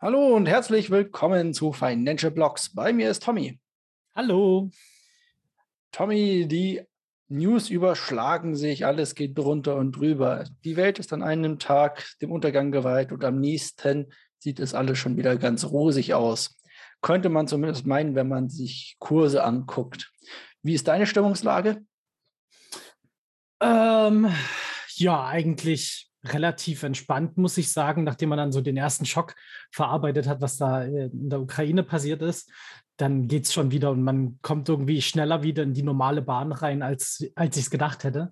Hallo und herzlich willkommen zu Financial Blocks. Bei mir ist Tommy. Hallo. Tommy, die News überschlagen sich, alles geht drunter und drüber. Die Welt ist an einem Tag dem Untergang geweiht und am nächsten sieht es alles schon wieder ganz rosig aus. Könnte man zumindest meinen, wenn man sich Kurse anguckt. Wie ist deine Stimmungslage? Ähm, ja, eigentlich relativ entspannt, muss ich sagen, nachdem man dann so den ersten Schock verarbeitet hat, was da in der Ukraine passiert ist. Dann geht es schon wieder und man kommt irgendwie schneller wieder in die normale Bahn rein, als, als ich es gedacht hätte.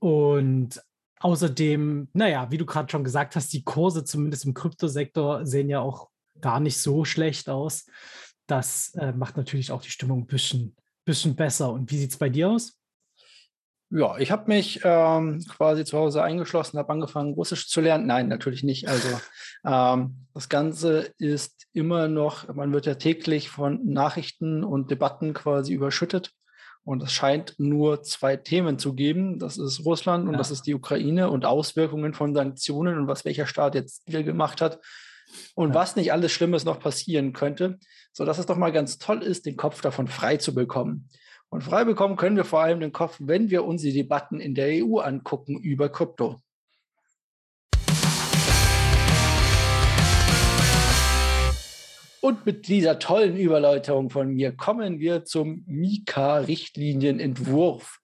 Und außerdem, naja, wie du gerade schon gesagt hast, die Kurse zumindest im Kryptosektor sehen ja auch gar nicht so schlecht aus. Das äh, macht natürlich auch die Stimmung ein bisschen, bisschen besser. Und wie sieht es bei dir aus? Ja, ich habe mich ähm, quasi zu Hause eingeschlossen, habe angefangen, Russisch zu lernen. Nein, natürlich nicht. Also ähm, das Ganze ist immer noch, man wird ja täglich von Nachrichten und Debatten quasi überschüttet. Und es scheint nur zwei Themen zu geben. Das ist Russland und ja. das ist die Ukraine und Auswirkungen von Sanktionen und was welcher Staat jetzt hier gemacht hat und ja. was nicht alles Schlimmes noch passieren könnte, sodass es doch mal ganz toll ist, den Kopf davon frei zu bekommen. Und frei bekommen können wir vor allem den Kopf, wenn wir uns die Debatten in der EU angucken über Krypto. Und mit dieser tollen Überleitung von mir kommen wir zum Mika-Richtlinienentwurf,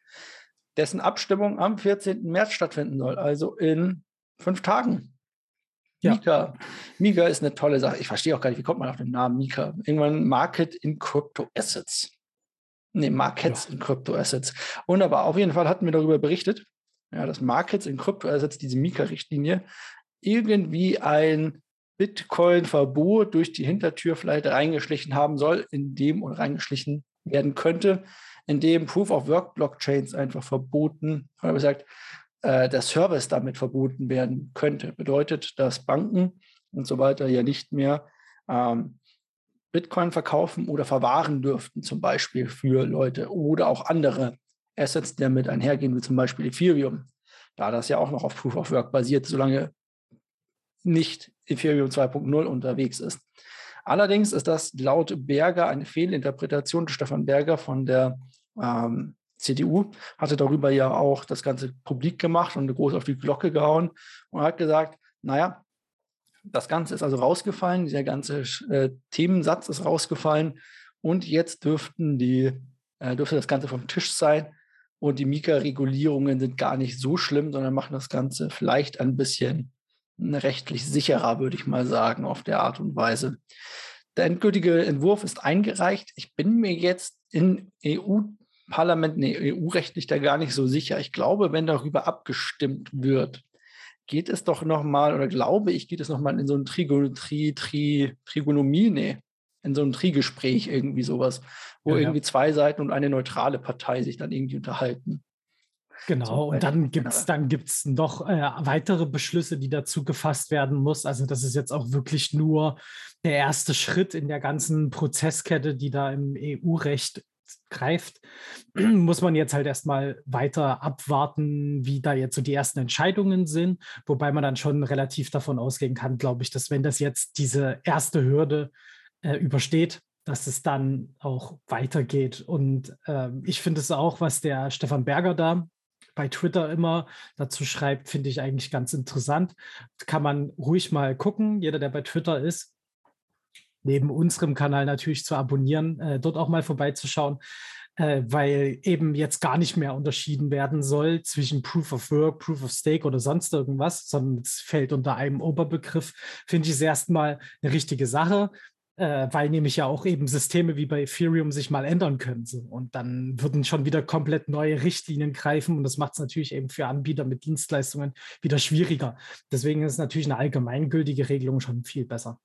dessen Abstimmung am 14. März stattfinden soll, also in fünf Tagen. Ja. Mika. Mika ist eine tolle Sache. Ich verstehe auch gar nicht, wie kommt man auf den Namen Mika? Irgendwann Market in Crypto Assets. Nee, Markets ja. in Kryptoassets. Und aber auf jeden Fall hatten wir darüber berichtet, ja, dass Markets in Kryptoassets, diese Mika-Richtlinie, irgendwie ein Bitcoin-Verbot durch die Hintertür vielleicht reingeschlichen haben soll, in dem oder reingeschlichen werden könnte, in dem Proof-of-Work-Blockchains einfach verboten, oder gesagt, äh, der Service damit verboten werden könnte. Bedeutet, dass Banken und so weiter ja nicht mehr ähm, Bitcoin verkaufen oder verwahren dürften, zum Beispiel für Leute oder auch andere Assets, die damit einhergehen, wie zum Beispiel Ethereum, da das ja auch noch auf Proof of Work basiert, solange nicht Ethereum 2.0 unterwegs ist. Allerdings ist das laut Berger eine Fehlinterpretation. Stefan Berger von der ähm, CDU hatte darüber ja auch das Ganze publik gemacht und groß auf die Glocke gehauen und hat gesagt, naja, das Ganze ist also rausgefallen, dieser ganze äh, Themensatz ist rausgefallen und jetzt dürften die, äh, dürfte das Ganze vom Tisch sein und die Mika-Regulierungen sind gar nicht so schlimm, sondern machen das Ganze vielleicht ein bisschen rechtlich sicherer, würde ich mal sagen, auf der Art und Weise. Der endgültige Entwurf ist eingereicht. Ich bin mir jetzt in EU-Parlament, nee, EU-rechtlich da gar nicht so sicher. Ich glaube, wenn darüber abgestimmt wird, geht es doch nochmal, oder glaube ich, geht es nochmal in so ein Trigo, Tri, Tri, Trigonomie, nee, in so ein Trigespräch irgendwie sowas, wo ja, irgendwie ja. zwei Seiten und eine neutrale Partei sich dann irgendwie unterhalten. Genau, so, und dann gibt es dann gibt's noch äh, weitere Beschlüsse, die dazu gefasst werden muss. Also das ist jetzt auch wirklich nur der erste Schritt in der ganzen Prozesskette, die da im EU-Recht greift, muss man jetzt halt erstmal weiter abwarten, wie da jetzt so die ersten Entscheidungen sind. Wobei man dann schon relativ davon ausgehen kann, glaube ich, dass wenn das jetzt diese erste Hürde äh, übersteht, dass es dann auch weitergeht. Und äh, ich finde es auch, was der Stefan Berger da bei Twitter immer dazu schreibt, finde ich eigentlich ganz interessant. Kann man ruhig mal gucken. Jeder, der bei Twitter ist, neben unserem Kanal natürlich zu abonnieren, äh, dort auch mal vorbeizuschauen, äh, weil eben jetzt gar nicht mehr unterschieden werden soll zwischen Proof of Work, Proof of Stake oder sonst irgendwas, sondern es fällt unter einem Oberbegriff. Finde ich es erstmal eine richtige Sache. Äh, weil nämlich ja auch eben Systeme wie bei Ethereum sich mal ändern können. So. Und dann würden schon wieder komplett neue Richtlinien greifen und das macht es natürlich eben für Anbieter mit Dienstleistungen wieder schwieriger. Deswegen ist natürlich eine allgemeingültige Regelung schon viel besser.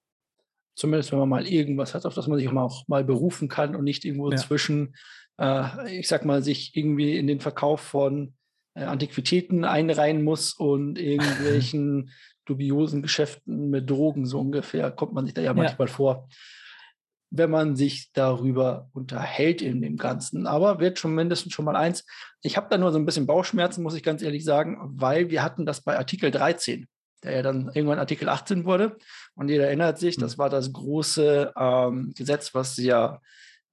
Zumindest wenn man mal irgendwas hat, auf das man sich auch mal berufen kann und nicht irgendwo ja. zwischen, äh, ich sag mal, sich irgendwie in den Verkauf von äh, Antiquitäten einreihen muss und irgendwelchen dubiosen Geschäften mit Drogen so ungefähr, kommt man sich da ja manchmal ja. vor, wenn man sich darüber unterhält in dem Ganzen. Aber wird schon mindestens schon mal eins. Ich habe da nur so ein bisschen Bauchschmerzen, muss ich ganz ehrlich sagen, weil wir hatten das bei Artikel 13 der ja dann irgendwann Artikel 18 wurde. Und jeder erinnert sich, das war das große ähm, Gesetz, was ja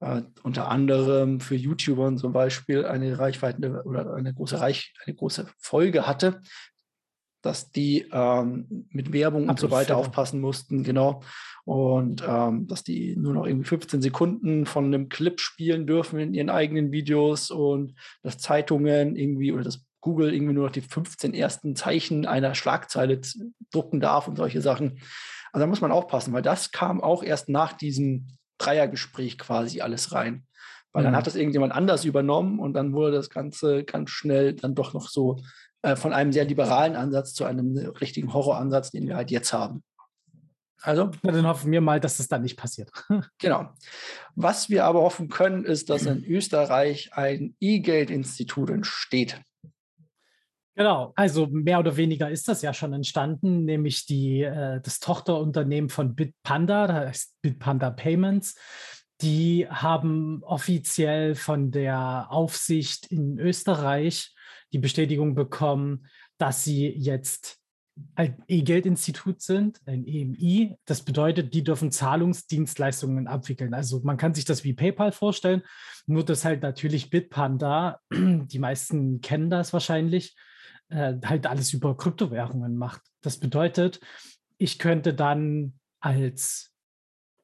äh, unter anderem für YouTuber zum Beispiel eine Reichweite oder eine große Reich, eine große Folge hatte, dass die ähm, mit Werbung und so weiter aufpassen mussten, genau. Und ähm, dass die nur noch irgendwie 15 Sekunden von einem Clip spielen dürfen in ihren eigenen Videos und dass Zeitungen irgendwie oder das Google irgendwie nur noch die 15 ersten Zeichen einer Schlagzeile drucken darf und solche Sachen. Also da muss man aufpassen, weil das kam auch erst nach diesem Dreiergespräch quasi alles rein. Weil mhm. dann hat das irgendjemand anders übernommen und dann wurde das Ganze ganz schnell dann doch noch so äh, von einem sehr liberalen Ansatz zu einem richtigen Horroransatz, den wir halt jetzt haben. Also. Ja, dann hoffen wir mal, dass das dann nicht passiert. genau. Was wir aber hoffen können, ist, dass in Österreich ein E-Geld-Institut entsteht. Genau, also mehr oder weniger ist das ja schon entstanden, nämlich die, äh, das Tochterunternehmen von Bitpanda, das heißt Bitpanda Payments. Die haben offiziell von der Aufsicht in Österreich die Bestätigung bekommen, dass sie jetzt ein E-Geld-Institut sind, ein EMI. Das bedeutet, die dürfen Zahlungsdienstleistungen abwickeln. Also man kann sich das wie PayPal vorstellen, nur dass halt natürlich Bitpanda, die meisten kennen das wahrscheinlich, äh, halt alles über Kryptowährungen macht. Das bedeutet, ich könnte dann als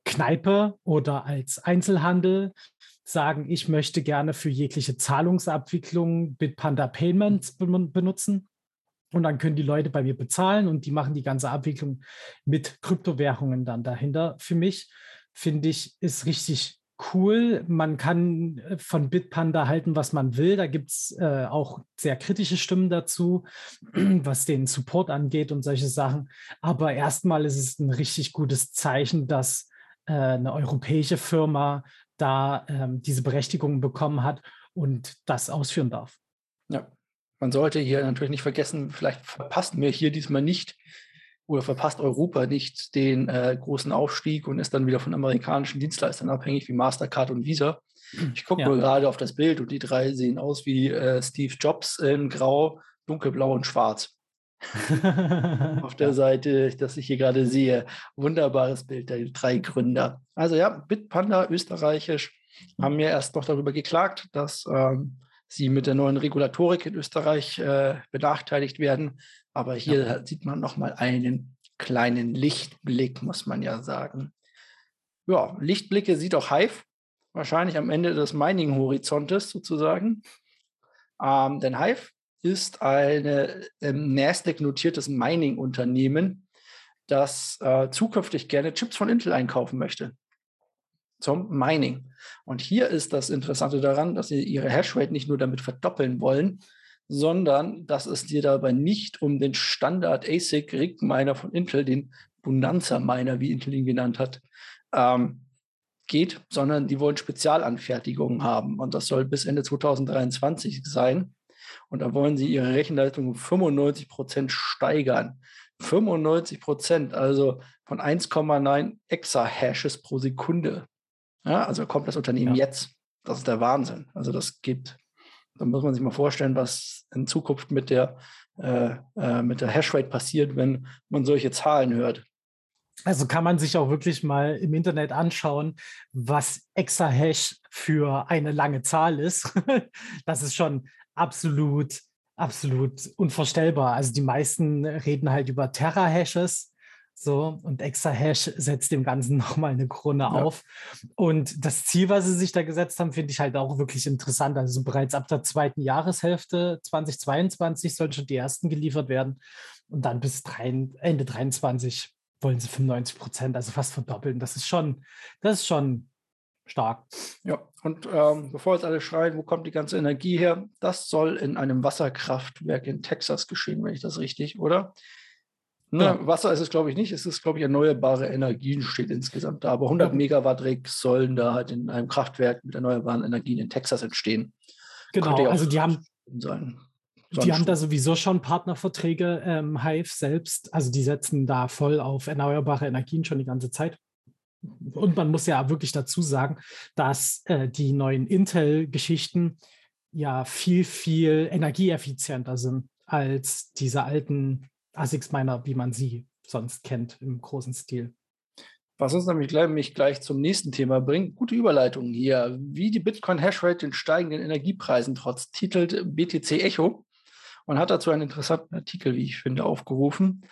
Kneipe oder als Einzelhandel sagen, ich möchte gerne für jegliche Zahlungsabwicklung Bitpanda Payments benutzen. Und dann können die Leute bei mir bezahlen und die machen die ganze Abwicklung mit Kryptowährungen dann dahinter. Für mich finde ich, ist richtig cool. Man kann äh, von Bitpanda halten, was man will. Da gibt es äh, auch sehr kritische Stimmen dazu, was den Support angeht und solche Sachen. Aber erstmal ist es ein richtig gutes Zeichen, dass äh, eine europäische Firma da ähm, diese Berechtigung bekommen hat und das ausführen darf. Ja, man sollte hier natürlich nicht vergessen, vielleicht verpassen wir hier diesmal nicht oder verpasst Europa nicht den äh, großen Aufstieg und ist dann wieder von amerikanischen Dienstleistern abhängig wie Mastercard und Visa. Ich gucke ja. nur gerade auf das Bild und die drei sehen aus wie äh, Steve Jobs in Grau, Dunkelblau und Schwarz. auf der Seite, das ich hier gerade sehe. Wunderbares Bild der drei Gründer. Also ja, Bitpanda, österreichisch, haben mir erst noch darüber geklagt, dass ähm, sie mit der neuen Regulatorik in Österreich äh, benachteiligt werden. Aber hier ja. sieht man noch mal einen kleinen Lichtblick, muss man ja sagen. Ja, Lichtblicke sieht auch Hive, wahrscheinlich am Ende des Mining-Horizontes sozusagen. Ähm, denn Hive ist ein ähm, NASDAQ-notiertes Mining-Unternehmen, das äh, zukünftig gerne Chips von Intel einkaufen möchte zum Mining. Und hier ist das Interessante daran, dass sie ihre Hashrate nicht nur damit verdoppeln wollen, sondern dass es dir dabei nicht um den Standard ASIC Rig Miner von Intel, den Bonanza Miner, wie Intel ihn genannt hat, ähm, geht, sondern die wollen Spezialanfertigungen haben. Und das soll bis Ende 2023 sein. Und da wollen sie ihre Rechenleistung um 95 Prozent steigern. 95 Prozent, also von 1,9 Exahashes pro Sekunde. Ja, also kommt das Unternehmen ja. jetzt. Das ist der Wahnsinn. Also das gibt da muss man sich mal vorstellen, was in Zukunft mit der, äh, äh, mit der Hashrate passiert, wenn man solche Zahlen hört. Also kann man sich auch wirklich mal im Internet anschauen, was Exahash für eine lange Zahl ist. das ist schon absolut, absolut unvorstellbar. Also die meisten reden halt über Terra-Hashes so, und Exahash setzt dem Ganzen nochmal eine Krone ja. auf. Und das Ziel, was sie sich da gesetzt haben, finde ich halt auch wirklich interessant. Also bereits ab der zweiten Jahreshälfte 2022 sollen schon die ersten geliefert werden. Und dann bis drei, Ende 2023 wollen sie 95 Prozent, also fast verdoppeln. Das ist schon, das ist schon stark. Ja, und ähm, bevor jetzt alle schreien, wo kommt die ganze Energie her? Das soll in einem Wasserkraftwerk in Texas geschehen, wenn ich das richtig, oder? Ne, ja. Wasser ist es, glaube ich, nicht. Es ist, glaube ich, erneuerbare Energien steht insgesamt da. Aber 100 Megawatt Rig sollen da halt in einem Kraftwerk mit erneuerbaren Energien in Texas entstehen. Genau, also die haben, sein. die haben da sowieso schon Partnerverträge, ähm, Hive selbst. Also die setzen da voll auf erneuerbare Energien schon die ganze Zeit. Und man muss ja wirklich dazu sagen, dass äh, die neuen Intel-Geschichten ja viel, viel energieeffizienter sind als diese alten ASICS-Miner, wie man sie sonst kennt im großen Stil. Was uns nämlich gleich, mich gleich zum nächsten Thema bringt. Gute Überleitung hier. Wie die Bitcoin-Hashrate den steigenden Energiepreisen trotz, titelt BTC Echo und hat dazu einen interessanten Artikel, wie ich finde, aufgerufen.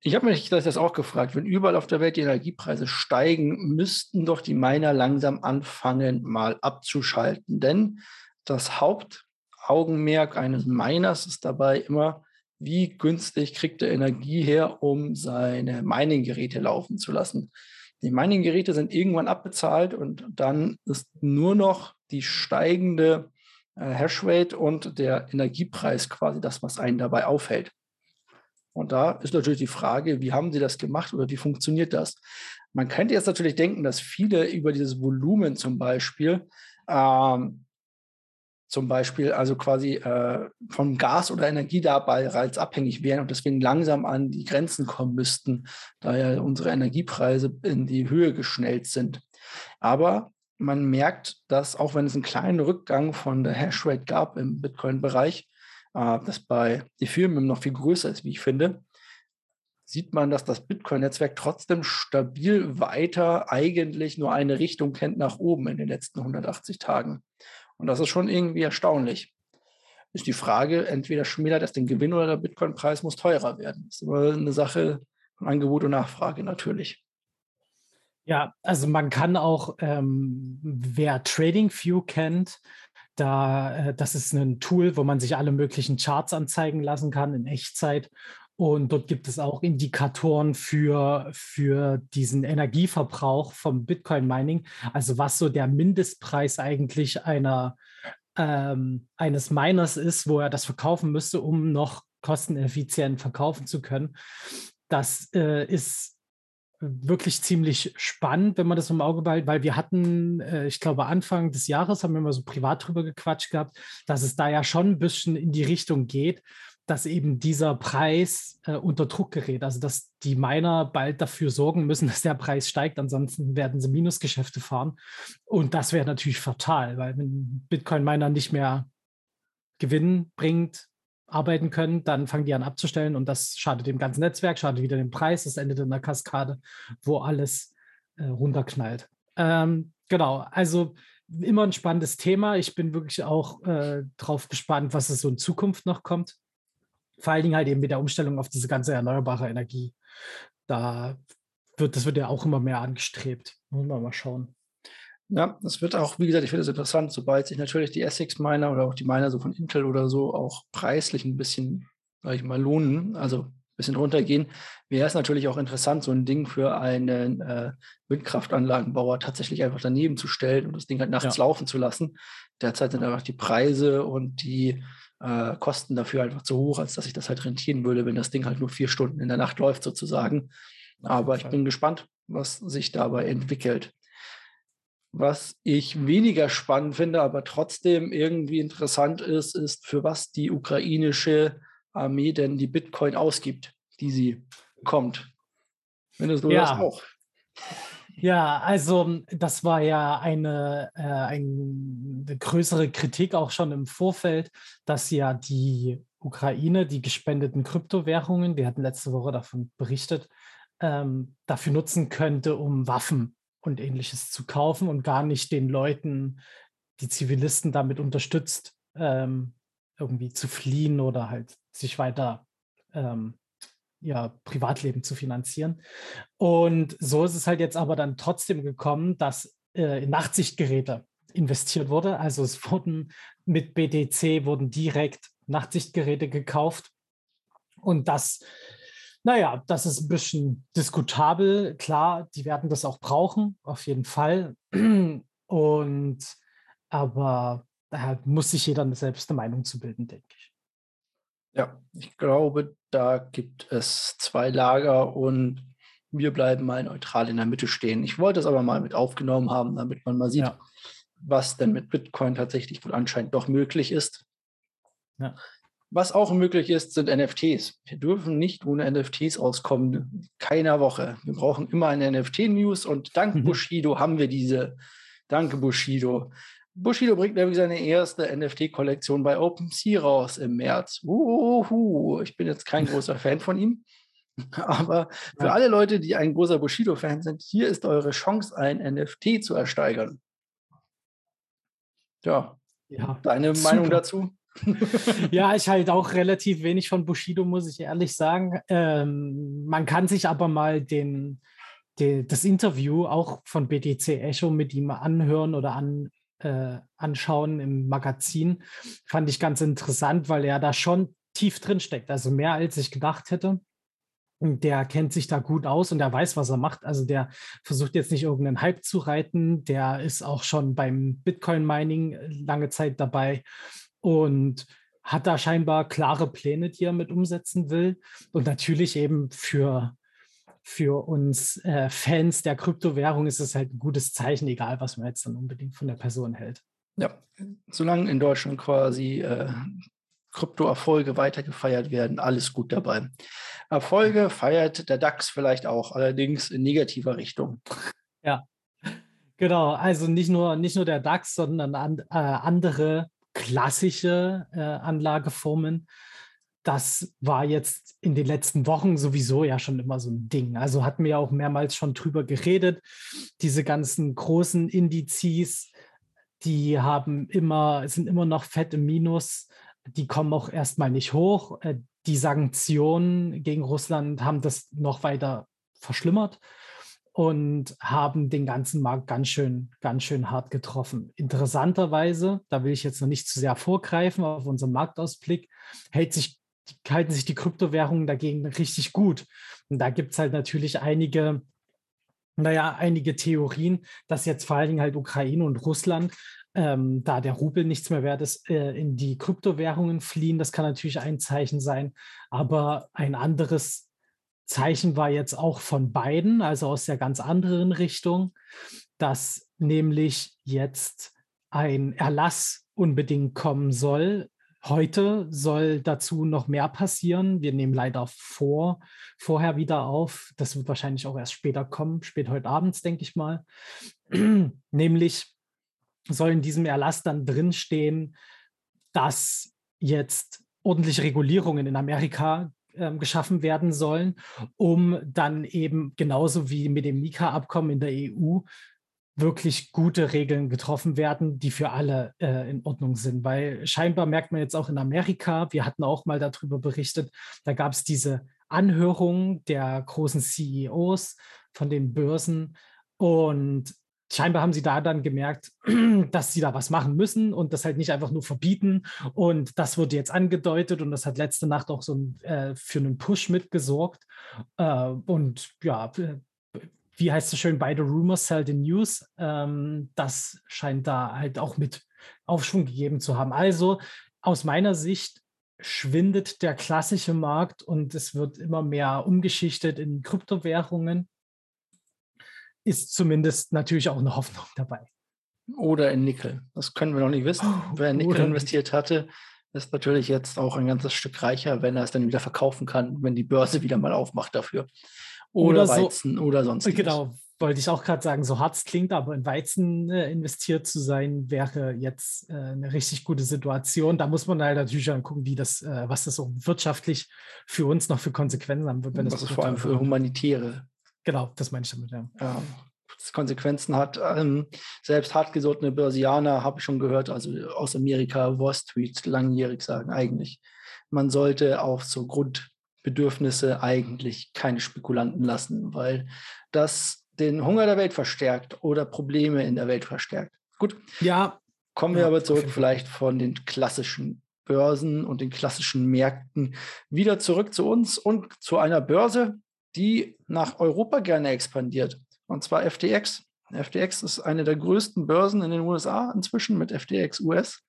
Ich habe mich das auch gefragt, wenn überall auf der Welt die Energiepreise steigen, müssten doch die Miner langsam anfangen, mal abzuschalten. Denn das Hauptaugenmerk eines Miners ist dabei immer, wie günstig kriegt er Energie her, um seine Mining-Geräte laufen zu lassen. Die Mining-Geräte sind irgendwann abbezahlt und dann ist nur noch die steigende äh, Hashrate und der Energiepreis quasi das, was einen dabei aufhält. Und da ist natürlich die Frage, wie haben Sie das gemacht oder wie funktioniert das? Man könnte jetzt natürlich denken, dass viele über dieses Volumen zum Beispiel ähm, zum Beispiel also quasi äh, von Gas oder Energie dabei bereits abhängig wären und deswegen langsam an die Grenzen kommen müssten, da ja unsere Energiepreise in die Höhe geschnellt sind. Aber man merkt, dass auch wenn es einen kleinen Rückgang von der Hashrate gab im Bitcoin-Bereich, äh, das bei Ethereum noch viel größer ist, wie ich finde, sieht man, dass das Bitcoin-Netzwerk trotzdem stabil weiter eigentlich nur eine Richtung kennt nach oben in den letzten 180 Tagen. Und das ist schon irgendwie erstaunlich. Ist die Frage, entweder schmälert es den Gewinn oder der Bitcoin-Preis muss teurer werden. Das ist immer eine Sache von Angebot und Nachfrage natürlich. Ja, also man kann auch, ähm, wer TradingView kennt, da, äh, das ist ein Tool, wo man sich alle möglichen Charts anzeigen lassen kann in Echtzeit. Und dort gibt es auch Indikatoren für, für diesen Energieverbrauch vom Bitcoin-Mining. Also was so der Mindestpreis eigentlich einer, ähm, eines Miners ist, wo er das verkaufen müsste, um noch kosteneffizient verkaufen zu können. Das äh, ist wirklich ziemlich spannend, wenn man das im Auge behält, weil wir hatten, äh, ich glaube, Anfang des Jahres haben wir mal so privat drüber gequatscht gehabt, dass es da ja schon ein bisschen in die Richtung geht, dass eben dieser Preis äh, unter Druck gerät. Also dass die Miner bald dafür sorgen müssen, dass der Preis steigt, ansonsten werden sie Minusgeschäfte fahren. Und das wäre natürlich fatal, weil wenn Bitcoin-Miner nicht mehr Gewinn bringt, arbeiten können, dann fangen die an abzustellen und das schadet dem ganzen Netzwerk, schadet wieder dem Preis, das endet in einer Kaskade, wo alles äh, runterknallt. Ähm, genau, also immer ein spannendes Thema. Ich bin wirklich auch äh, drauf gespannt, was es so in Zukunft noch kommt vor allen Dingen halt eben mit der Umstellung auf diese ganze erneuerbare Energie. Da wird, das wird ja auch immer mehr angestrebt. Muss man mal schauen. Ja, das wird auch, wie gesagt, ich finde es interessant, sobald sich natürlich die Essex-Miner oder auch die Miner so von Intel oder so auch preislich ein bisschen, sag ich mal, lohnen, also ein bisschen runtergehen, wäre es natürlich auch interessant, so ein Ding für einen äh, Windkraftanlagenbauer tatsächlich einfach daneben zu stellen und das Ding halt nachts ja. laufen zu lassen. Derzeit sind einfach die Preise und die äh, Kosten dafür einfach zu hoch, als dass ich das halt rentieren würde, wenn das Ding halt nur vier Stunden in der Nacht läuft sozusagen. Aber ich bin gespannt, was sich dabei entwickelt. Was ich weniger spannend finde, aber trotzdem irgendwie interessant ist, ist, für was die ukrainische Armee denn die Bitcoin ausgibt, die sie bekommt. Findest du ja. das auch? Ja, also das war ja eine, äh, eine größere Kritik auch schon im Vorfeld, dass ja die Ukraine die gespendeten Kryptowährungen, wir hatten letzte Woche davon berichtet, ähm, dafür nutzen könnte, um Waffen und ähnliches zu kaufen und gar nicht den Leuten, die Zivilisten damit unterstützt, ähm, irgendwie zu fliehen oder halt sich weiter ähm, ihr Privatleben zu finanzieren. Und so ist es halt jetzt aber dann trotzdem gekommen, dass äh, in Nachtsichtgeräte investiert wurde. Also es wurden mit BTC wurden direkt Nachtsichtgeräte gekauft. Und das, naja, das ist ein bisschen diskutabel. Klar, die werden das auch brauchen, auf jeden Fall. Und aber da muss sich jeder selbst eine Meinung zu bilden, denke ich. Ja, ich glaube, da gibt es zwei Lager und wir bleiben mal neutral in der Mitte stehen. Ich wollte es aber mal mit aufgenommen haben, damit man mal sieht, ja. was denn mit Bitcoin tatsächlich wohl anscheinend doch möglich ist. Ja. Was auch möglich ist, sind NFTs. Wir dürfen nicht ohne NFTs auskommen. Keiner Woche. Wir brauchen immer eine NFT-News und dank mhm. Bushido haben wir diese. Danke, Bushido. Bushido bringt nämlich seine erste NFT-Kollektion bei OpenSea raus im März. Uhu, ich bin jetzt kein großer Fan von ihm. Aber für ja. alle Leute, die ein großer Bushido-Fan sind, hier ist eure Chance, ein NFT zu ersteigern. Ja, ja deine super. Meinung dazu? ja, ich halt auch relativ wenig von Bushido, muss ich ehrlich sagen. Ähm, man kann sich aber mal den, das Interview auch von BTC Echo mit ihm anhören oder an, äh, anschauen im Magazin. Fand ich ganz interessant, weil er da schon tief drin steckt, also mehr als ich gedacht hätte. Der kennt sich da gut aus und der weiß, was er macht. Also der versucht jetzt nicht irgendeinen Hype zu reiten. Der ist auch schon beim Bitcoin-Mining lange Zeit dabei und hat da scheinbar klare Pläne, die er mit umsetzen will. Und natürlich eben für für uns äh, Fans der Kryptowährung ist es halt ein gutes Zeichen, egal was man jetzt dann unbedingt von der Person hält. Ja, solange in Deutschland quasi äh, Kryptoerfolge weiter gefeiert werden, alles gut dabei. Erfolge feiert der DAX vielleicht auch, allerdings in negativer Richtung. Ja, genau. Also nicht nur, nicht nur der DAX, sondern an, äh, andere klassische äh, Anlageformen das war jetzt in den letzten Wochen sowieso ja schon immer so ein Ding. Also hatten wir auch mehrmals schon drüber geredet. Diese ganzen großen Indizes, die haben immer, sind immer noch fett im Minus. Die kommen auch erstmal nicht hoch. Äh, die Sanktionen gegen Russland haben das noch weiter verschlimmert und haben den ganzen Markt ganz schön, ganz schön hart getroffen. Interessanterweise, da will ich jetzt noch nicht zu sehr vorgreifen auf unseren Marktausblick, hält sich halten sich die Kryptowährungen dagegen richtig gut. Und da gibt es halt natürlich einige, naja, einige Theorien, dass jetzt vor allen Dingen halt Ukraine und Russland, ähm, da der Rubel nichts mehr wert ist, äh, in die Kryptowährungen fliehen. Das kann natürlich ein Zeichen sein. Aber ein anderes Zeichen war jetzt auch von beiden, also aus der ganz anderen Richtung, dass nämlich jetzt ein Erlass unbedingt kommen soll Heute soll dazu noch mehr passieren. Wir nehmen leider vor, vorher wieder auf. Das wird wahrscheinlich auch erst später kommen, spät heute abends, denke ich mal. Nämlich soll in diesem Erlass dann drinstehen, dass jetzt ordentliche Regulierungen in Amerika äh, geschaffen werden sollen, um dann eben genauso wie mit dem Nika-Abkommen in der EU wirklich gute Regeln getroffen werden, die für alle äh, in Ordnung sind. Weil scheinbar merkt man jetzt auch in Amerika, wir hatten auch mal darüber berichtet, da gab es diese Anhörung der großen CEOs von den Börsen und scheinbar haben sie da dann gemerkt, dass sie da was machen müssen und das halt nicht einfach nur verbieten. Und das wurde jetzt angedeutet und das hat letzte Nacht auch so äh, für einen Push mitgesorgt. Äh, und ja, wie heißt es schön, the rumors sell the news. Ähm, das scheint da halt auch mit Aufschwung gegeben zu haben. Also aus meiner Sicht schwindet der klassische Markt und es wird immer mehr umgeschichtet in Kryptowährungen. Ist zumindest natürlich auch eine Hoffnung dabei. Oder in Nickel. Das können wir noch nicht wissen. Oh, Wer in Nickel investiert hatte, ist natürlich jetzt auch ein ganzes Stück reicher, wenn er es dann wieder verkaufen kann, wenn die Börse wieder mal aufmacht dafür. Oder, oder Weizen so, oder sonst. Genau, wollte ich auch gerade sagen, so hart es klingt, aber in Weizen äh, investiert zu sein, wäre jetzt äh, eine richtig gute Situation. Da muss man halt natürlich dann gucken, wie das, äh, was das so wirtschaftlich für uns noch für Konsequenzen haben wird. Wenn was es vor allem für humanitäre. Genau, das meine ich damit, ja. ja Konsequenzen hat. Ähm, selbst hartgesottene Börsianer habe ich schon gehört, also aus Amerika, Wall Street, langjährig sagen eigentlich, man sollte auf so Grund Bedürfnisse eigentlich keine Spekulanten lassen, weil das den Hunger der Welt verstärkt oder Probleme in der Welt verstärkt. Gut. Ja. Kommen wir ja, aber zurück vielleicht von den klassischen Börsen und den klassischen Märkten wieder zurück zu uns und zu einer Börse, die nach Europa gerne expandiert. Und zwar FTX. FTX ist eine der größten Börsen in den USA inzwischen mit FTX US.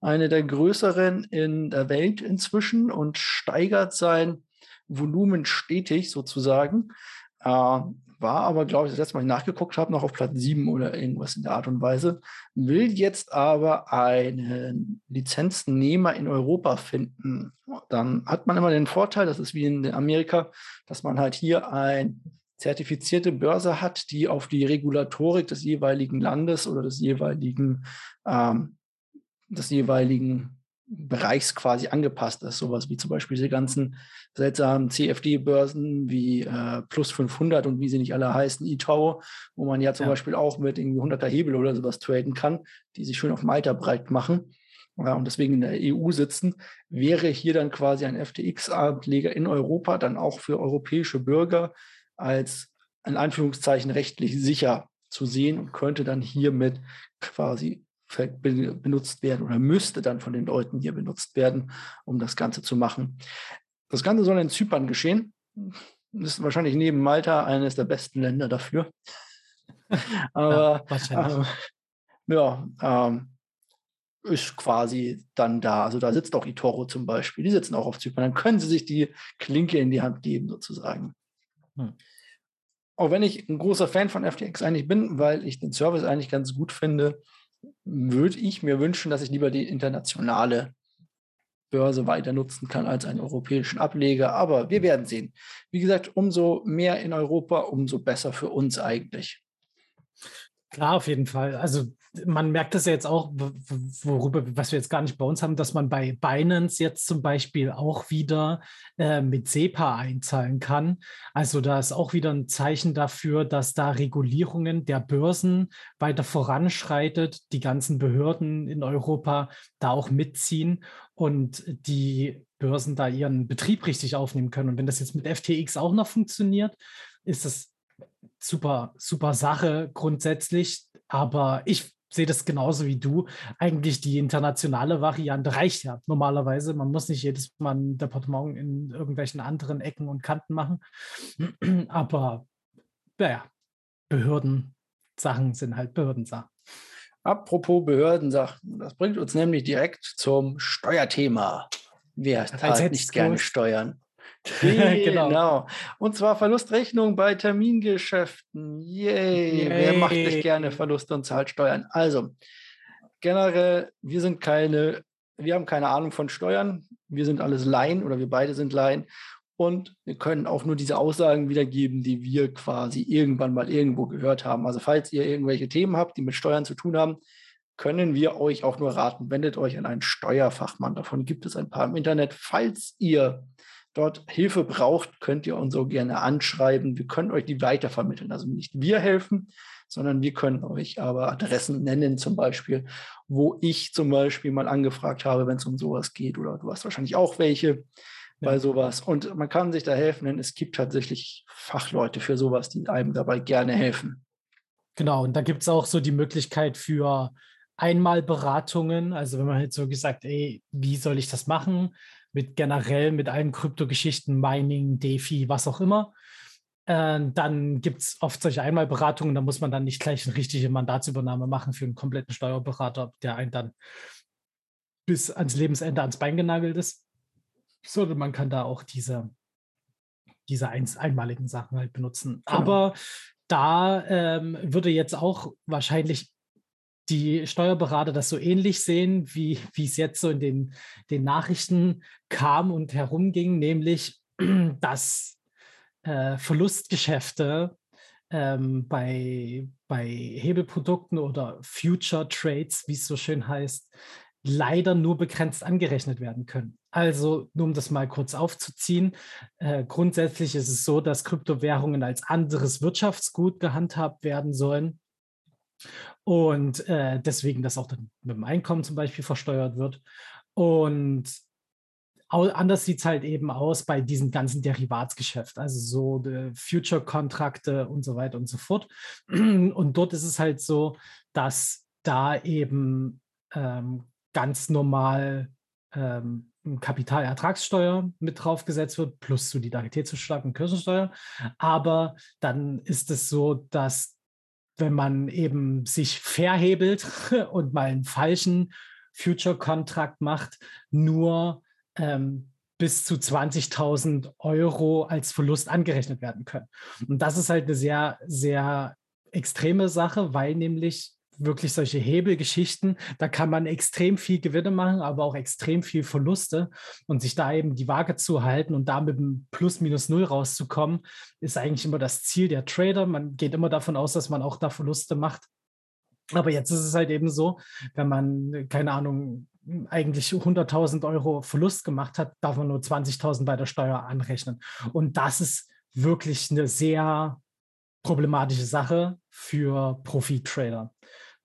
Eine der größeren in der Welt inzwischen und steigert sein Volumen stetig sozusagen. Äh, war aber, glaube ich, das letzte Mal ich nachgeguckt habe, noch auf Platz 7 oder irgendwas in der Art und Weise. Will jetzt aber einen Lizenznehmer in Europa finden. Dann hat man immer den Vorteil, das ist wie in Amerika, dass man halt hier ein zertifizierte Börse hat, die auf die Regulatorik des jeweiligen Landes oder des jeweiligen, ähm, des jeweiligen Bereichs quasi angepasst ist. Sowas wie zum Beispiel diese ganzen seltsamen CFD-Börsen wie äh, Plus 500 und wie sie nicht alle heißen, eToro, wo man ja zum ja. Beispiel auch mit irgendwie 100er Hebel oder sowas traden kann, die sich schön auf Malta breit machen ja, und deswegen in der EU sitzen, wäre hier dann quasi ein FTX-Ableger in Europa dann auch für europäische Bürger als in Anführungszeichen rechtlich sicher zu sehen und könnte dann hiermit quasi benutzt werden oder müsste dann von den Leuten hier benutzt werden, um das Ganze zu machen. Das Ganze soll in Zypern geschehen. Das ist wahrscheinlich neben Malta eines der besten Länder dafür. Aber ja, äh, ja ähm, ist quasi dann da. Also da sitzt auch Itoro zum Beispiel. Die sitzen auch auf Zypern. Dann können sie sich die Klinke in die Hand geben, sozusagen. Hm. Auch wenn ich ein großer Fan von FTX eigentlich bin, weil ich den Service eigentlich ganz gut finde, würde ich mir wünschen, dass ich lieber die internationale Börse weiter nutzen kann als einen europäischen Ableger. Aber wir werden sehen. Wie gesagt, umso mehr in Europa, umso besser für uns eigentlich. Klar, auf jeden Fall. Also man merkt das ja jetzt auch, worüber, was wir jetzt gar nicht bei uns haben, dass man bei Binance jetzt zum Beispiel auch wieder äh, mit SEPA einzahlen kann. Also da ist auch wieder ein Zeichen dafür, dass da Regulierungen der Börsen weiter voranschreitet, die ganzen Behörden in Europa da auch mitziehen und die Börsen da ihren Betrieb richtig aufnehmen können. Und wenn das jetzt mit FTX auch noch funktioniert, ist das super, super Sache grundsätzlich. Aber ich sehe das genauso wie du. Eigentlich die internationale Variante reicht ja normalerweise. Man muss nicht jedes Mal ein Departement in irgendwelchen anderen Ecken und Kanten machen. Aber naja, Behördensachen sind halt Behördensachen. Apropos Behördensachen, das bringt uns nämlich direkt zum Steuerthema. Wer zahlt nicht gerne Steuern? genau. genau. Und zwar Verlustrechnung bei Termingeschäften. Yay. Yay. Wer macht nicht gerne Verluste und zahlt Steuern? Also, generell, wir sind keine, wir haben keine Ahnung von Steuern. Wir sind alles Laien oder wir beide sind Laien. Und wir können auch nur diese Aussagen wiedergeben, die wir quasi irgendwann mal irgendwo gehört haben. Also, falls ihr irgendwelche Themen habt, die mit Steuern zu tun haben, können wir euch auch nur raten, wendet euch an einen Steuerfachmann. Davon gibt es ein paar im Internet. Falls ihr dort Hilfe braucht, könnt ihr uns so gerne anschreiben. Wir können euch die weitervermitteln. Also nicht wir helfen, sondern wir können euch aber Adressen nennen, zum Beispiel, wo ich zum Beispiel mal angefragt habe, wenn es um sowas geht. Oder du hast wahrscheinlich auch welche bei ja. sowas. Und man kann sich da helfen, denn es gibt tatsächlich Fachleute für sowas, die einem dabei gerne helfen. Genau, und da gibt es auch so die Möglichkeit für Einmalberatungen. Also wenn man halt so gesagt, ey, wie soll ich das machen? Mit generell mit allen Kryptogeschichten, Mining, DeFi, was auch immer. Äh, dann gibt es oft solche Einmalberatungen, da muss man dann nicht gleich eine richtige Mandatsübernahme machen für einen kompletten Steuerberater, der einen dann bis ans Lebensende ans Bein genagelt ist. Sondern man kann da auch diese, diese einmaligen Sachen halt benutzen. Genau. Aber da ähm, würde jetzt auch wahrscheinlich die Steuerberater das so ähnlich sehen, wie, es jetzt so in den, den Nachrichten kam und herumging, nämlich dass äh, Verlustgeschäfte ähm, bei, bei Hebelprodukten oder Future Trades, wie es so schön heißt, leider nur begrenzt angerechnet werden können. Also, nur um das mal kurz aufzuziehen, äh, grundsätzlich ist es so, dass Kryptowährungen als anderes Wirtschaftsgut gehandhabt werden sollen und äh, deswegen das auch dann mit dem Einkommen zum Beispiel versteuert wird. Und anders sieht es halt eben aus bei diesem ganzen Derivatsgeschäft, also so äh, Future-Kontrakte und so weiter und so fort. Und dort ist es halt so, dass da eben ähm, ganz normal ähm, Kapitalertragssteuer mit draufgesetzt wird, plus Solidaritätszuschlag und Kirchensteuer. Aber dann ist es so, dass wenn man eben sich verhebelt und mal einen falschen Future-Kontrakt macht, nur ähm, bis zu 20.000 Euro als Verlust angerechnet werden können. Und das ist halt eine sehr, sehr extreme Sache, weil nämlich wirklich solche Hebelgeschichten. Da kann man extrem viel Gewinne machen, aber auch extrem viel Verluste. Und sich da eben die Waage zu halten und da mit einem Plus minus Null rauszukommen, ist eigentlich immer das Ziel der Trader. Man geht immer davon aus, dass man auch da Verluste macht. Aber jetzt ist es halt eben so, wenn man, keine Ahnung, eigentlich 100.000 Euro Verlust gemacht hat, darf man nur 20.000 bei der Steuer anrechnen. Und das ist wirklich eine sehr problematische Sache für Profi-Trader.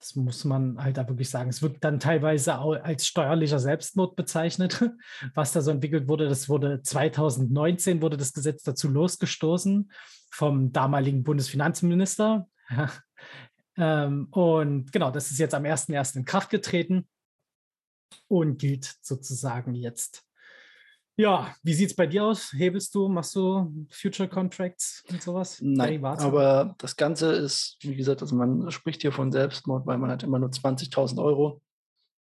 Das muss man halt da wirklich sagen. Es wird dann teilweise auch als steuerlicher Selbstmord bezeichnet, was da so entwickelt wurde. Das wurde 2019 wurde das Gesetz dazu losgestoßen vom damaligen Bundesfinanzminister. ähm, und genau, das ist jetzt am 1.1. in Kraft getreten und gilt sozusagen jetzt ja, wie sieht es bei dir aus? Hebelst du, machst du Future Contracts und sowas? Nein, aber das Ganze ist, wie gesagt, also man spricht hier von Selbstmord, weil man hat immer nur 20.000 Euro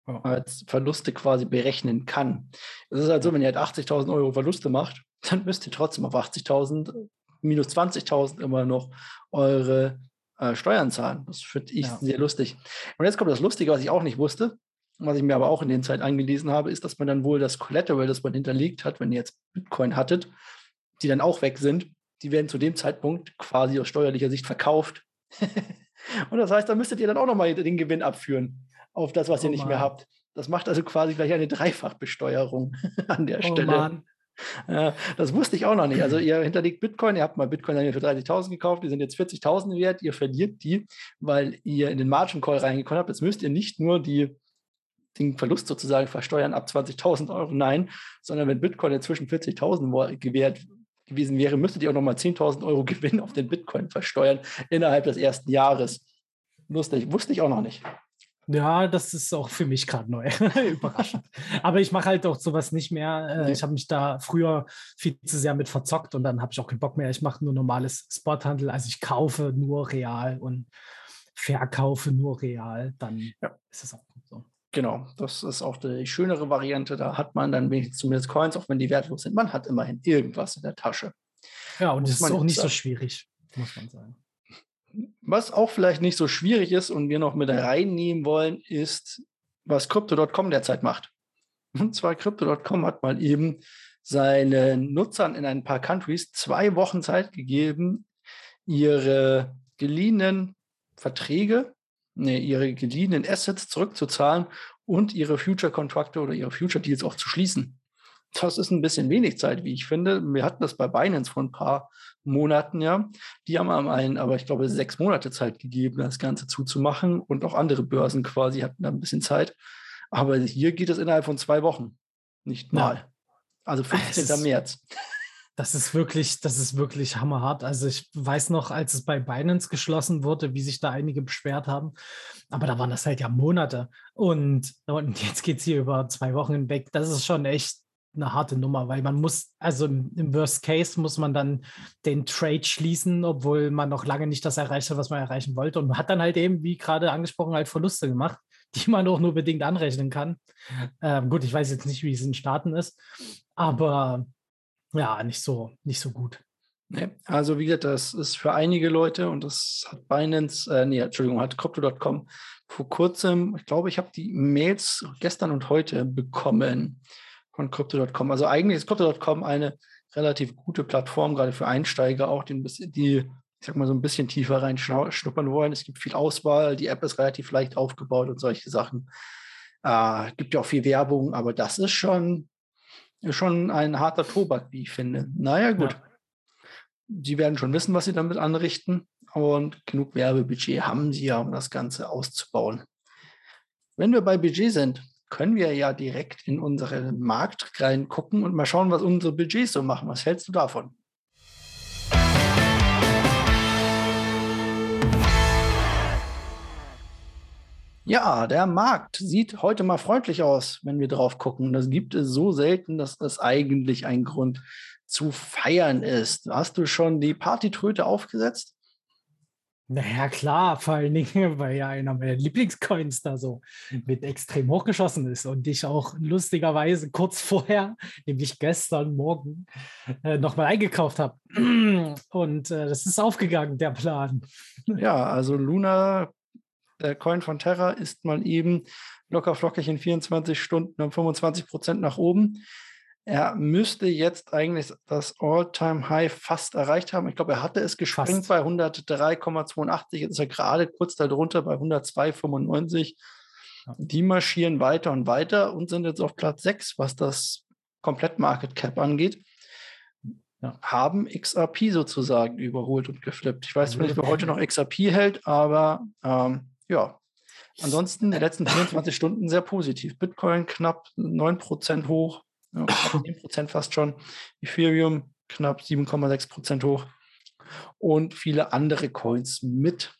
oh. als Verluste quasi berechnen kann. Es ist halt so, wenn ihr halt 80.000 Euro Verluste macht, dann müsst ihr trotzdem auf 80.000 minus 20.000 immer noch eure äh, Steuern zahlen. Das finde ich ja. sehr lustig. Und jetzt kommt das Lustige, was ich auch nicht wusste. Was ich mir aber auch in den Zeit angelesen habe, ist, dass man dann wohl das Collateral, das man hinterlegt hat, wenn ihr jetzt Bitcoin hattet, die dann auch weg sind, die werden zu dem Zeitpunkt quasi aus steuerlicher Sicht verkauft. und das heißt, da müsstet ihr dann auch nochmal den Gewinn abführen auf das, was oh ihr nicht Mann. mehr habt. Das macht also quasi gleich eine Dreifachbesteuerung an der oh Stelle. Mann. Ja, das wusste ich auch noch nicht. Also ihr hinterlegt Bitcoin, ihr habt mal Bitcoin für 30.000 gekauft, die sind jetzt 40.000 wert, ihr verliert die, weil ihr in den Margin Call reingekommen habt. Jetzt müsst ihr nicht nur die den Verlust sozusagen versteuern ab 20.000 Euro. Nein, sondern wenn Bitcoin inzwischen 40.000 gewährt gewesen wäre, müsstet ihr auch nochmal 10.000 Euro Gewinn auf den Bitcoin versteuern innerhalb des ersten Jahres. Lustig, wusste ich auch noch nicht. Ja, das ist auch für mich gerade neu. Überraschend. Aber ich mache halt auch sowas nicht mehr. Äh, ich habe mich da früher viel zu sehr mit verzockt und dann habe ich auch keinen Bock mehr. Ich mache nur normales Sporthandel. Also ich kaufe nur real und verkaufe nur real. Dann ja. ist es auch. Genau, das ist auch die schönere Variante. Da hat man dann wenigstens zumindest Coins, auch wenn die wertlos sind. Man hat immerhin irgendwas in der Tasche. Ja, und das ist auch nicht sagen. so schwierig, muss man sagen. Was auch vielleicht nicht so schwierig ist und wir noch mit reinnehmen wollen, ist, was Crypto.com derzeit macht. Und zwar Crypto.com hat mal eben seinen Nutzern in ein paar Countries zwei Wochen Zeit gegeben, ihre geliehenen Verträge nee, ihre geliehenen Assets zurückzuzahlen und ihre Future-Kontrakte oder ihre Future-Deals auch zu schließen. Das ist ein bisschen wenig Zeit, wie ich finde. Wir hatten das bei Binance vor ein paar Monaten, ja. Die haben einen, aber ich glaube, sechs Monate Zeit gegeben, das Ganze zuzumachen. Und auch andere Börsen quasi hatten da ein bisschen Zeit. Aber hier geht es innerhalb von zwei Wochen. Nicht mal. Ja. Also 15. März. Das ist wirklich, das ist wirklich hammerhart. Also ich weiß noch, als es bei Binance geschlossen wurde, wie sich da einige beschwert haben. Aber da waren das halt ja Monate. Und, und jetzt geht es hier über zwei Wochen hinweg. Das ist schon echt eine harte Nummer, weil man muss, also im Worst Case muss man dann den Trade schließen, obwohl man noch lange nicht das erreicht hat, was man erreichen wollte. Und man hat dann halt eben, wie gerade angesprochen, halt Verluste gemacht, die man auch nur bedingt anrechnen kann. Ähm, gut, ich weiß jetzt nicht, wie es in Staaten ist, aber ja, nicht so, nicht so gut. Nee, also wie gesagt, das ist für einige Leute und das hat Binance, äh, nee, Entschuldigung, hat Crypto.com vor kurzem, ich glaube, ich habe die Mails gestern und heute bekommen von Crypto.com. Also eigentlich ist Crypto.com eine relativ gute Plattform, gerade für Einsteiger auch, die, die ich sag mal, so ein bisschen tiefer reinschnuppern wollen. Es gibt viel Auswahl, die App ist relativ leicht aufgebaut und solche Sachen. Äh, gibt ja auch viel Werbung, aber das ist schon schon ein harter Tobak, wie ich finde. Naja, gut. Ja. Sie werden schon wissen, was sie damit anrichten. Und genug Werbebudget haben sie ja, um das Ganze auszubauen. Wenn wir bei Budget sind, können wir ja direkt in unseren Markt reingucken und mal schauen, was unsere Budgets so machen. Was hältst du davon? Ja, der Markt sieht heute mal freundlich aus, wenn wir drauf gucken. Das gibt es so selten, dass das eigentlich ein Grund zu feiern ist. Hast du schon die Partytröte aufgesetzt? Naja, klar, vor allen Dingen, weil ja einer meiner Lieblingscoins da so mit extrem hochgeschossen ist und ich auch lustigerweise kurz vorher, nämlich gestern Morgen, äh, nochmal eingekauft habe. Und äh, das ist aufgegangen, der Plan. Ja, also Luna der Coin von Terra ist mal eben locker flockig in 24 Stunden um 25 Prozent nach oben. Er müsste jetzt eigentlich das All-Time-High fast erreicht haben. Ich glaube, er hatte es gesprengt fast. bei 103,82. Jetzt ist er gerade kurz darunter bei 102,95. Die marschieren weiter und weiter und sind jetzt auf Platz 6, was das Komplett-Market Cap angeht ja. haben XRP sozusagen überholt und geflippt. Ich weiß nicht, wer heute noch XRP hält, aber ähm, ja. Ansonsten die letzten 24 Stunden sehr positiv. Bitcoin knapp 9% hoch, ja, 10% fast schon. Ethereum knapp 7,6% hoch. Und viele andere Coins mit.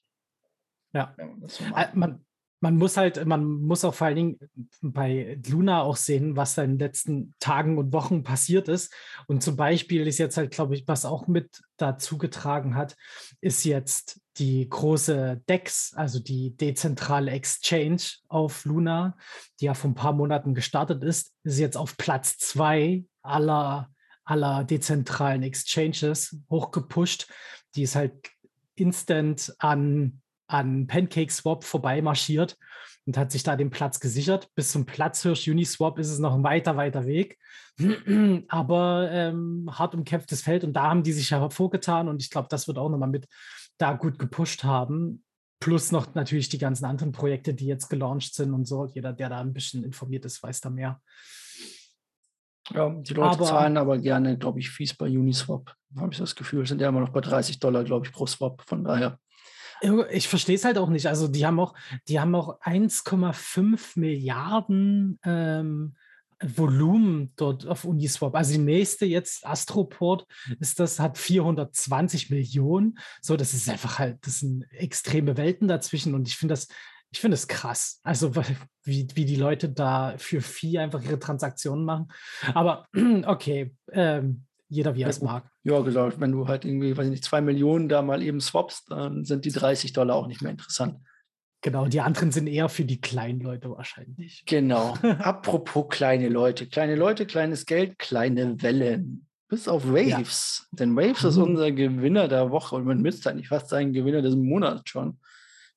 Ja, so man, man muss halt, man muss auch vor allen Dingen bei Luna auch sehen, was da in den letzten Tagen und Wochen passiert ist. Und zum Beispiel ist jetzt halt, glaube ich, was auch mit dazu getragen hat, ist jetzt die große DEX, also die dezentrale Exchange auf Luna, die ja vor ein paar Monaten gestartet ist, ist jetzt auf Platz zwei aller, aller dezentralen Exchanges hochgepusht. Die ist halt instant an an PancakeSwap vorbeimarschiert und hat sich da den Platz gesichert. Bis zum Platzhirsch Uniswap ist es noch ein weiter, weiter Weg. Aber ähm, hart umkämpftes Feld und da haben die sich ja hervorgetan und ich glaube, das wird auch nochmal mit da gut gepusht haben. Plus noch natürlich die ganzen anderen Projekte, die jetzt gelauncht sind und so. Jeder, der da ein bisschen informiert ist, weiß da mehr. Ja, die Leute aber, zahlen aber gerne, glaube ich, Fees bei Uniswap. Habe ich das Gefühl, sind ja immer noch bei 30 Dollar, glaube ich, pro Swap. Von daher. Ich verstehe es halt auch nicht. Also die haben auch, die haben auch 1,5 Milliarden ähm, Volumen dort auf Uniswap. Also die nächste jetzt, Astroport, ist das, hat 420 Millionen. So, das ist einfach halt, das sind extreme Welten dazwischen und ich finde das, ich finde es krass. Also wie, wie die Leute da für Vieh einfach ihre Transaktionen machen. Aber okay, ähm, jeder wie er es mag. Ja, genau. Wenn du halt irgendwie, weiß ich nicht, zwei Millionen da mal eben swappst, dann sind die 30 Dollar auch nicht mehr interessant. Genau, die anderen sind eher für die kleinen Leute wahrscheinlich. Genau. Apropos kleine Leute. Kleine Leute, kleines Geld, kleine Wellen. Bis auf Waves. Ja. Denn Waves mhm. ist unser Gewinner der Woche und man müsste eigentlich fast sagen, Gewinner des Monats schon.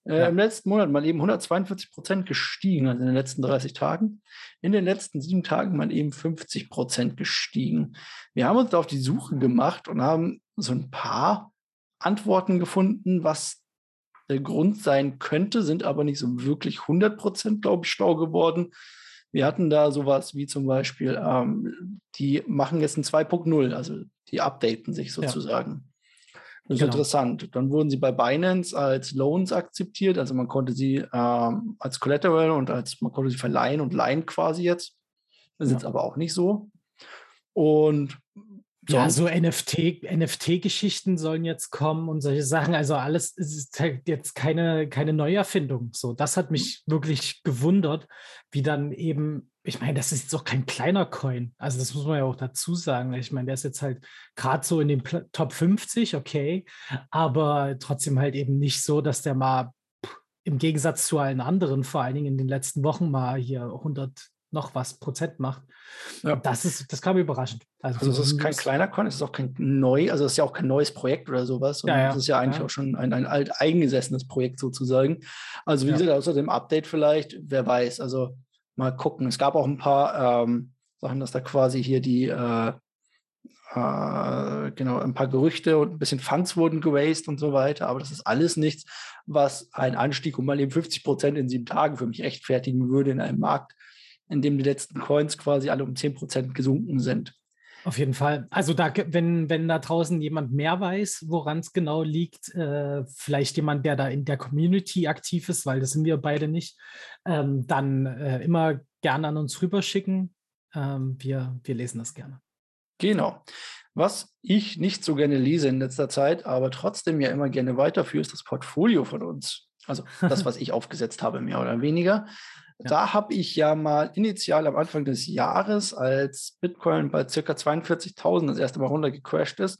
Äh, ja. Im letzten Monat mal eben 142 Prozent gestiegen, also in den letzten 30 Tagen. In den letzten sieben Tagen mal eben 50 Prozent gestiegen. Wir haben uns da auf die Suche gemacht und haben so ein paar Antworten gefunden, was Grund sein könnte, sind aber nicht so wirklich 100 Prozent, glaube ich, schlau geworden. Wir hatten da sowas wie zum Beispiel, ähm, die machen jetzt ein 2.0, also die updaten sich sozusagen. Das ist genau. interessant. Dann wurden sie bei Binance als Loans akzeptiert. Also man konnte sie ähm, als Collateral und als man konnte sie verleihen und leihen quasi jetzt. Das ist ja. jetzt aber auch nicht so. Und ja, so NFT, NFT-Geschichten sollen jetzt kommen und solche Sachen. Also alles ist halt jetzt keine, keine Neuerfindung. So, das hat mich wirklich gewundert, wie dann eben, ich meine, das ist jetzt auch kein kleiner Coin. Also das muss man ja auch dazu sagen. Ich meine, der ist jetzt halt gerade so in den Top 50, okay, aber trotzdem halt eben nicht so, dass der mal im Gegensatz zu allen anderen, vor allen Dingen in den letzten Wochen mal hier 100 noch was Prozent macht. Ja. Das ist, das kam überraschend. Also, also es ist kein kleiner Con, es ist auch kein neu, also es ist ja auch kein neues Projekt oder sowas. Ja, ja. Es ist ja eigentlich auch schon ein, ein alt eingesessenes Projekt sozusagen. Also wie gesagt, außer dem Update vielleicht, wer weiß. Also mal gucken. Es gab auch ein paar ähm, Sachen, dass da quasi hier die äh, äh, genau, ein paar Gerüchte und ein bisschen Funds wurden geraced und so weiter, aber das ist alles nichts, was ein Anstieg um mal eben 50 Prozent in sieben Tagen für mich rechtfertigen würde in einem Markt, in dem die letzten Coins quasi alle um 10% gesunken sind. Auf jeden Fall. Also da, wenn, wenn da draußen jemand mehr weiß, woran es genau liegt, äh, vielleicht jemand, der da in der Community aktiv ist, weil das sind wir beide nicht, ähm, dann äh, immer gerne an uns rüberschicken. Ähm, wir, wir lesen das gerne. Genau. Was ich nicht so gerne lese in letzter Zeit, aber trotzdem ja immer gerne weiterführe, ist das Portfolio von uns. Also das, was ich aufgesetzt habe, mehr oder weniger. Da habe ich ja mal initial am Anfang des Jahres, als Bitcoin bei ca. 42.000 das erste Mal runtergecrashed ist,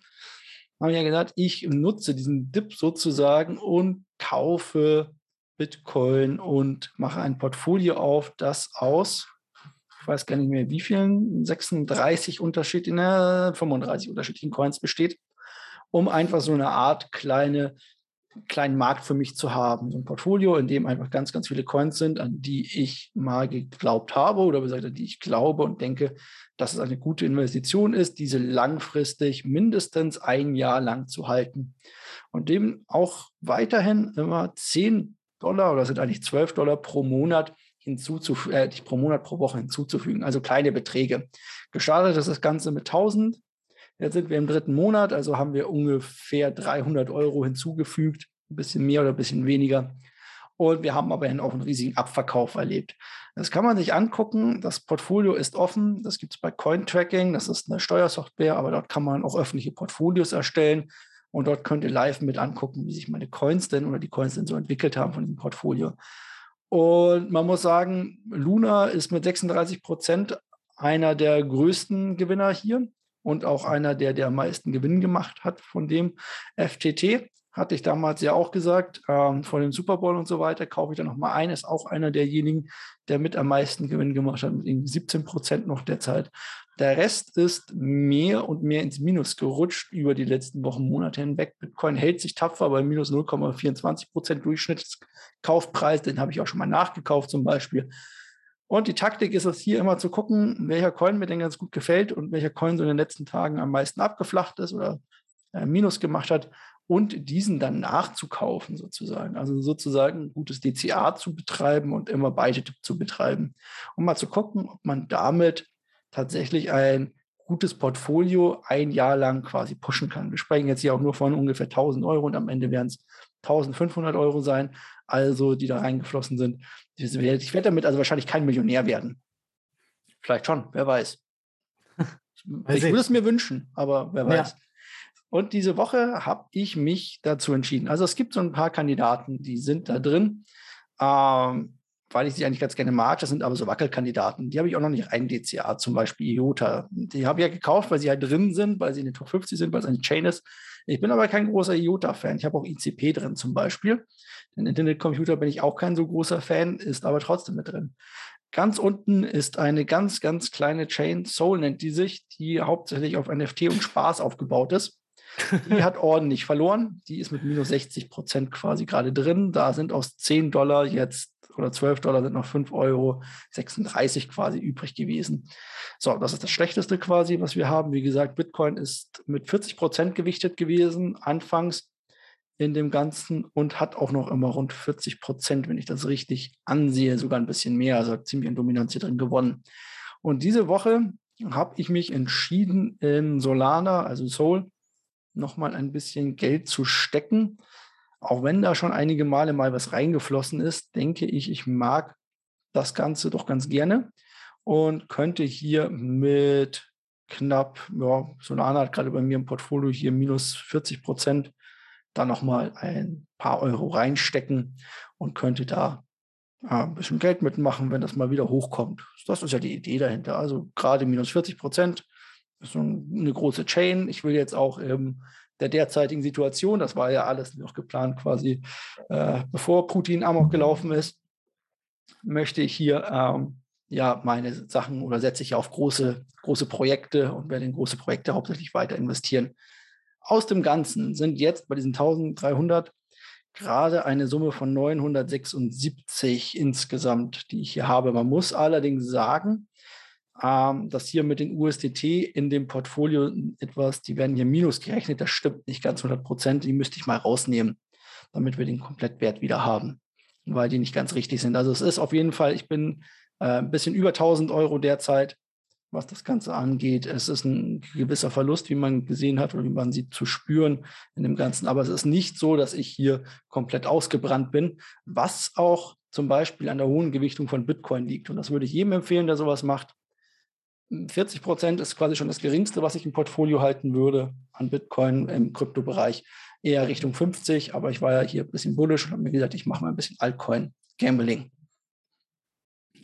habe ich ja gesagt, ich nutze diesen Dip sozusagen und kaufe Bitcoin und mache ein Portfolio auf, das aus, ich weiß gar nicht mehr wie vielen, 36 unterschiedlichen, 35 unterschiedlichen Coins besteht, um einfach so eine Art kleine kleinen Markt für mich zu haben. Ein Portfolio, in dem einfach ganz, ganz viele Coins sind, an die ich mal geglaubt habe oder gesagt, an die ich glaube und denke, dass es eine gute Investition ist, diese langfristig mindestens ein Jahr lang zu halten. Und dem auch weiterhin immer 10 Dollar oder sind eigentlich 12 Dollar pro Monat hinzuzufügen, äh, pro Monat pro Woche hinzuzufügen, also kleine Beträge. Gestartet ist das Ganze mit 1000 Jetzt sind wir im dritten Monat, also haben wir ungefähr 300 Euro hinzugefügt, ein bisschen mehr oder ein bisschen weniger. Und wir haben aber auch einen riesigen Abverkauf erlebt. Das kann man sich angucken. Das Portfolio ist offen. Das gibt es bei Cointracking. Das ist eine Steuersoftware, aber dort kann man auch öffentliche Portfolios erstellen. Und dort könnt ihr live mit angucken, wie sich meine Coins denn oder die Coins denn so entwickelt haben von diesem Portfolio. Und man muss sagen, Luna ist mit 36 Prozent einer der größten Gewinner hier und auch einer, der der meisten Gewinn gemacht hat von dem FTT. Hatte ich damals ja auch gesagt, ähm, von dem Super Bowl und so weiter, kaufe ich da nochmal ein. Ist auch einer derjenigen, der mit am meisten Gewinn gemacht hat, mit 17 Prozent noch derzeit. Der Rest ist mehr und mehr ins Minus gerutscht über die letzten Wochen, Monate hinweg. Bitcoin hält sich tapfer bei minus 0,24 Prozent Durchschnittskaufpreis. Den habe ich auch schon mal nachgekauft zum Beispiel. Und die Taktik ist es hier immer zu gucken, welcher Coin mir denn ganz gut gefällt und welcher Coin so in den letzten Tagen am meisten abgeflacht ist oder äh, Minus gemacht hat und diesen dann nachzukaufen sozusagen. Also sozusagen gutes DCA zu betreiben und immer beide zu betreiben, um mal zu gucken, ob man damit tatsächlich ein gutes Portfolio ein Jahr lang quasi pushen kann. Wir sprechen jetzt hier auch nur von ungefähr 1000 Euro und am Ende werden es 1500 Euro sein, also die da reingeflossen sind. Ich werde damit also wahrscheinlich kein Millionär werden. Vielleicht schon, wer weiß. ich würde es mir wünschen, aber wer weiß. Ja. Und diese Woche habe ich mich dazu entschieden. Also es gibt so ein paar Kandidaten, die sind da drin, ähm, weil ich sie eigentlich ganz gerne mag. Das sind aber so Wackelkandidaten. Die habe ich auch noch nicht ein DCA, zum Beispiel IOTA. Die habe ich ja gekauft, weil sie halt drin sind, weil sie in den Top 50 sind, weil es eine Chain ist. Ich bin aber kein großer IOTA-Fan. Ich habe auch ICP drin zum Beispiel. Den Internetcomputer bin ich auch kein so großer Fan, ist aber trotzdem mit drin. Ganz unten ist eine ganz, ganz kleine Chain, Soul nennt die sich, die hauptsächlich auf NFT und Spaß aufgebaut ist. Die hat ordentlich verloren. Die ist mit minus 60 Prozent quasi gerade drin. Da sind aus 10 Dollar jetzt oder 12 Dollar sind noch 5 Euro 36 quasi übrig gewesen. So, das ist das Schlechteste quasi, was wir haben. Wie gesagt, Bitcoin ist mit 40 Prozent gewichtet gewesen anfangs in dem Ganzen und hat auch noch immer rund 40 Prozent, wenn ich das richtig ansehe, sogar ein bisschen mehr, also ziemlich an Dominanz hier drin gewonnen. Und diese Woche habe ich mich entschieden, in Solana, also Soul, nochmal ein bisschen Geld zu stecken. Auch wenn da schon einige Male mal was reingeflossen ist, denke ich, ich mag das Ganze doch ganz gerne und könnte hier mit knapp, ja, Solana hat gerade bei mir im Portfolio hier minus 40 Prozent, da nochmal ein paar Euro reinstecken und könnte da ein bisschen Geld mitmachen, wenn das mal wieder hochkommt. Das ist ja die Idee dahinter. Also gerade minus 40 Prozent ist so eine große Chain. Ich will jetzt auch in der derzeitigen Situation, das war ja alles noch geplant quasi, äh, bevor Putin Amok gelaufen ist, möchte ich hier ähm, ja meine Sachen oder setze ich auf große, große Projekte und werde in große Projekte hauptsächlich weiter investieren. Aus dem Ganzen sind jetzt bei diesen 1300 gerade eine Summe von 976 insgesamt, die ich hier habe. Man muss allerdings sagen, dass hier mit den USDT in dem Portfolio etwas, die werden hier minus gerechnet, das stimmt nicht ganz 100 Prozent, die müsste ich mal rausnehmen, damit wir den Komplettwert wieder haben, weil die nicht ganz richtig sind. Also es ist auf jeden Fall, ich bin äh, ein bisschen über 1000 Euro derzeit was das Ganze angeht. Es ist ein gewisser Verlust, wie man gesehen hat oder wie man sieht, zu spüren in dem Ganzen. Aber es ist nicht so, dass ich hier komplett ausgebrannt bin, was auch zum Beispiel an der hohen Gewichtung von Bitcoin liegt. Und das würde ich jedem empfehlen, der sowas macht. 40 Prozent ist quasi schon das geringste, was ich im Portfolio halten würde an Bitcoin im Kryptobereich. Eher Richtung 50, aber ich war ja hier ein bisschen bullisch und habe mir gesagt, ich mache mal ein bisschen Altcoin-Gambling.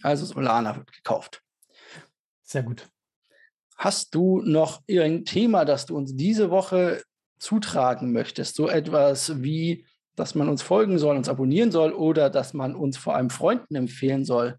Also Solana wird gekauft. Sehr gut. Hast du noch irgendein Thema, das du uns diese Woche zutragen möchtest? So etwas wie, dass man uns folgen soll, uns abonnieren soll oder dass man uns vor allem Freunden empfehlen soll?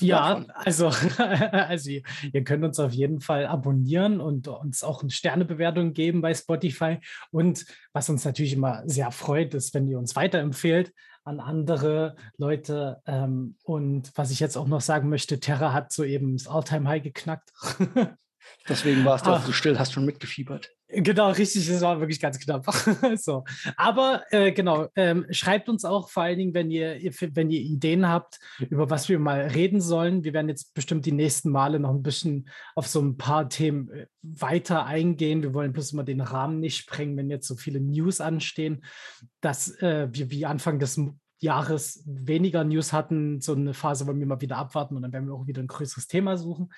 Ja, davon? also, also ihr, ihr, könnt uns auf jeden Fall abonnieren und uns auch eine Sternebewertung geben bei Spotify. Und was uns natürlich immer sehr freut, ist, wenn ihr uns weiterempfehlt an andere Leute. Ähm, und was ich jetzt auch noch sagen möchte, Terra hat soeben das All-Time-High geknackt. Deswegen warst du auch so still, hast schon mitgefiebert. Genau, richtig, das war wirklich ganz knapp. so. Aber äh, genau, ähm, schreibt uns auch vor allen Dingen, wenn ihr, wenn ihr Ideen habt, über was wir mal reden sollen. Wir werden jetzt bestimmt die nächsten Male noch ein bisschen auf so ein paar Themen äh, weiter eingehen. Wir wollen bloß immer den Rahmen nicht sprengen, wenn jetzt so viele News anstehen, dass äh, wir wie Anfang des Jahres weniger News hatten. So eine Phase wollen wir mal wieder abwarten und dann werden wir auch wieder ein größeres Thema suchen.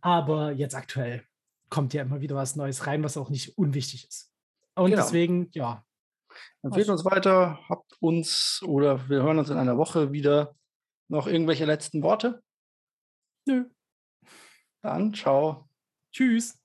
Aber jetzt aktuell kommt ja immer wieder was Neues rein, was auch nicht unwichtig ist. Und genau. deswegen, ja. Empfehlt uns weiter, habt uns oder wir hören uns in einer Woche wieder. Noch irgendwelche letzten Worte? Nö. Dann ciao. Tschüss.